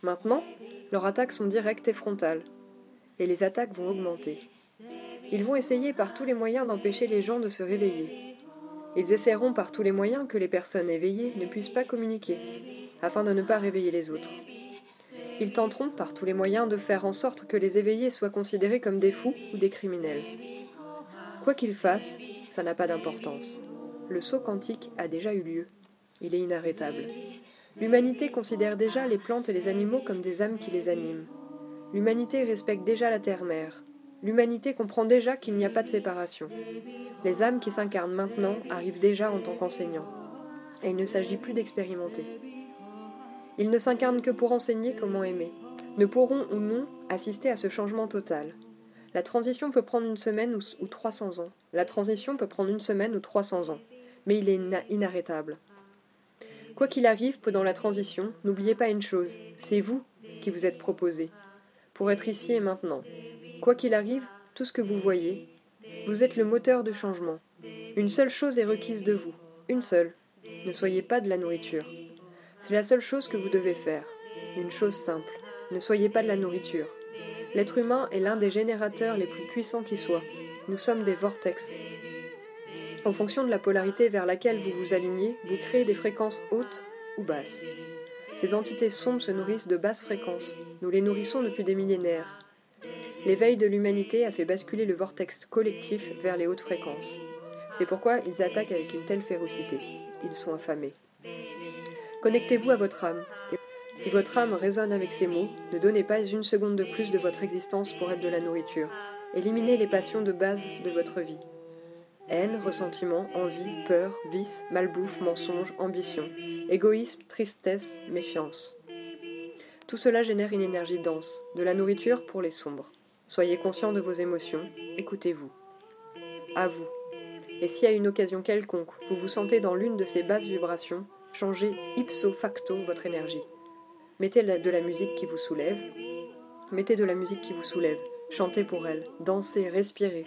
Maintenant, leurs attaques sont directes et frontales. Et les attaques vont augmenter. Ils vont essayer par tous les moyens d'empêcher les gens de se réveiller. Ils essaieront par tous les moyens que les personnes éveillées ne puissent pas communiquer, afin de ne pas réveiller les autres. Ils tenteront par tous les moyens de faire en sorte que les éveillés soient considérés comme des fous ou des criminels. Quoi qu'ils fassent, ça n'a pas d'importance. Le saut quantique a déjà eu lieu. Il est inarrêtable. L'humanité considère déjà les plantes et les animaux comme des âmes qui les animent. L'humanité respecte déjà la terre-mère. L'humanité comprend déjà qu'il n'y a pas de séparation. Les âmes qui s'incarnent maintenant arrivent déjà en tant qu'enseignants. Et il ne s'agit plus d'expérimenter. Ils ne s'incarnent que pour enseigner comment aimer. Ne pourront ou non assister à ce changement total. La transition peut prendre une semaine ou, ou 300 ans. La transition peut prendre une semaine ou 300 ans. Mais il est ina- inarrêtable. Quoi qu'il arrive pendant la transition, n'oubliez pas une chose, c'est vous qui vous êtes proposé, pour être ici et maintenant. Quoi qu'il arrive, tout ce que vous voyez, vous êtes le moteur du changement. Une seule chose est requise de vous, une seule. Ne soyez pas de la nourriture. C'est la seule chose que vous devez faire. Une chose simple, ne soyez pas de la nourriture. L'être humain est l'un des générateurs les plus puissants qui soient. Nous sommes des vortex. En fonction de la polarité vers laquelle vous vous alignez, vous créez des fréquences hautes ou basses. Ces entités sombres se nourrissent de basses fréquences. Nous les nourrissons depuis des millénaires. L'éveil de l'humanité a fait basculer le vortex collectif vers les hautes fréquences. C'est pourquoi ils attaquent avec une telle férocité. Ils sont affamés. Connectez-vous à votre âme. Si votre âme résonne avec ces mots, ne donnez pas une seconde de plus de votre existence pour être de la nourriture. Éliminez les passions de base de votre vie. Haine, ressentiment, envie, peur, vice, malbouffe, mensonge, ambition, égoïsme, tristesse, méfiance. Tout cela génère une énergie dense, de la nourriture pour les sombres. Soyez conscient de vos émotions, écoutez-vous. À vous. Et si à une occasion quelconque, vous vous sentez dans l'une de ces basses vibrations, changez ipso facto votre énergie. Mettez de la musique qui vous soulève. Mettez de la musique qui vous soulève. Chantez pour elle. Dansez, respirez.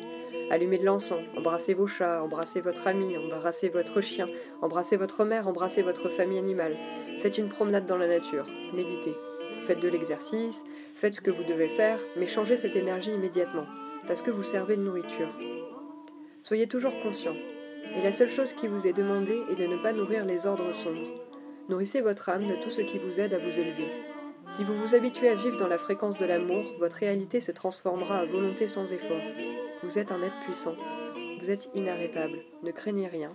Allumez de l'encens. Embrassez vos chats. Embrassez votre ami. Embrassez votre chien. Embrassez votre mère. Embrassez votre famille animale. Faites une promenade dans la nature. Méditez. Faites de l'exercice. Faites ce que vous devez faire. Mais changez cette énergie immédiatement. Parce que vous servez de nourriture. Soyez toujours conscient. Et la seule chose qui vous est demandée est de ne pas nourrir les ordres sombres. Nourrissez votre âme de tout ce qui vous aide à vous élever. Si vous vous habituez à vivre dans la fréquence de l'amour, votre réalité se transformera à volonté sans effort. Vous êtes un être puissant. Vous êtes inarrêtable. Ne craignez rien.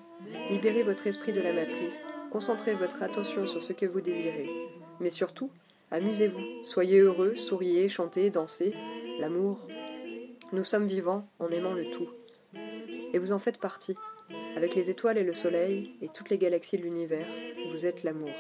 Libérez votre esprit de la matrice. Concentrez votre attention sur ce que vous désirez. Mais surtout, amusez-vous. Soyez heureux, souriez, chantez, dansez. L'amour. Nous sommes vivants en aimant le tout. Et vous en faites partie. Avec les étoiles et le soleil et toutes les galaxies de l'univers, vous êtes l'amour.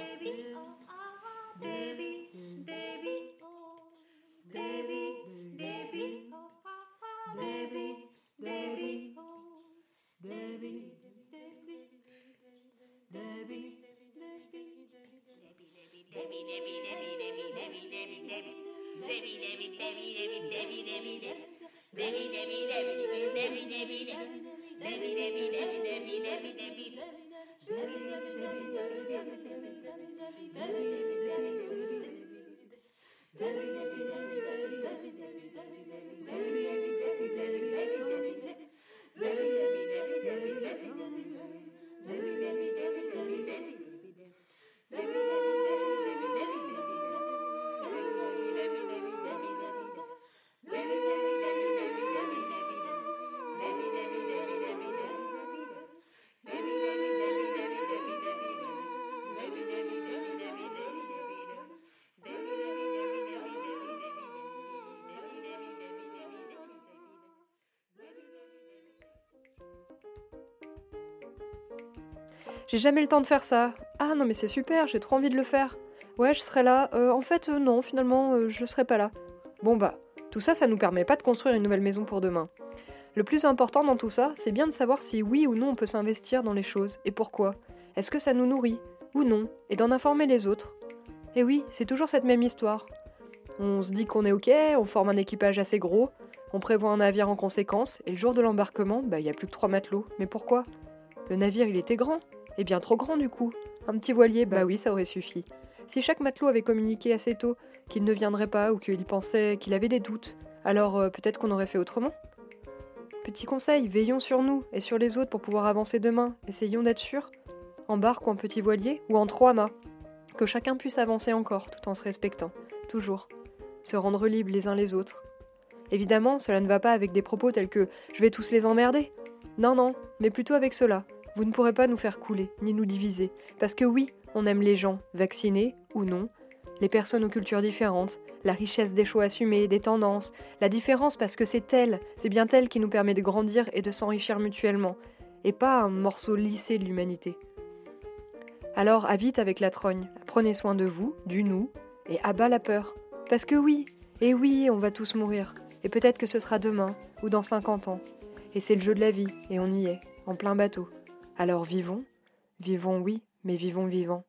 Deli deli deli deli deli deli deli J'ai jamais le temps de faire ça. Ah non mais c'est super, j'ai trop envie de le faire. Ouais, je serai là. Euh, en fait, euh, non, finalement, euh, je serai pas là. Bon bah, tout ça, ça nous permet pas de construire une nouvelle maison pour demain. Le plus important dans tout ça, c'est bien de savoir si oui ou non on peut s'investir dans les choses et pourquoi. Est-ce que ça nous nourrit ou non Et d'en informer les autres? Et oui, c'est toujours cette même histoire. On se dit qu'on est ok, on forme un équipage assez gros, on prévoit un navire en conséquence, et le jour de l'embarquement, bah il y a plus que trois matelots. Mais pourquoi? Le navire il était grand, et bien trop grand du coup. Un petit voilier, bah oui, ça aurait suffi. Si chaque matelot avait communiqué assez tôt qu'il ne viendrait pas ou qu'il pensait qu'il avait des doutes, alors euh, peut-être qu'on aurait fait autrement Petit conseil, veillons sur nous et sur les autres pour pouvoir avancer demain. Essayons d'être sûrs. Embarque ou en petit voilier ou en trois mâts. Que chacun puisse avancer encore tout en se respectant. Toujours. Se rendre libres les uns les autres. Évidemment, cela ne va pas avec des propos tels que je vais tous les emmerder. Non, non, mais plutôt avec cela. Vous ne pourrez pas nous faire couler, ni nous diviser. Parce que oui, on aime les gens, vaccinés ou non, les personnes aux cultures différentes, la richesse des choix assumés, des tendances, la différence parce que c'est elle, c'est bien elle qui nous permet de grandir et de s'enrichir mutuellement, et pas un morceau lissé de l'humanité. Alors, à vite avec la trogne, prenez soin de vous, du nous, et abat la peur. Parce que oui, et oui, on va tous mourir, et peut-être que ce sera demain, ou dans 50 ans. Et c'est le jeu de la vie, et on y est, en plein bateau. Alors vivons, vivons oui, mais vivons vivants.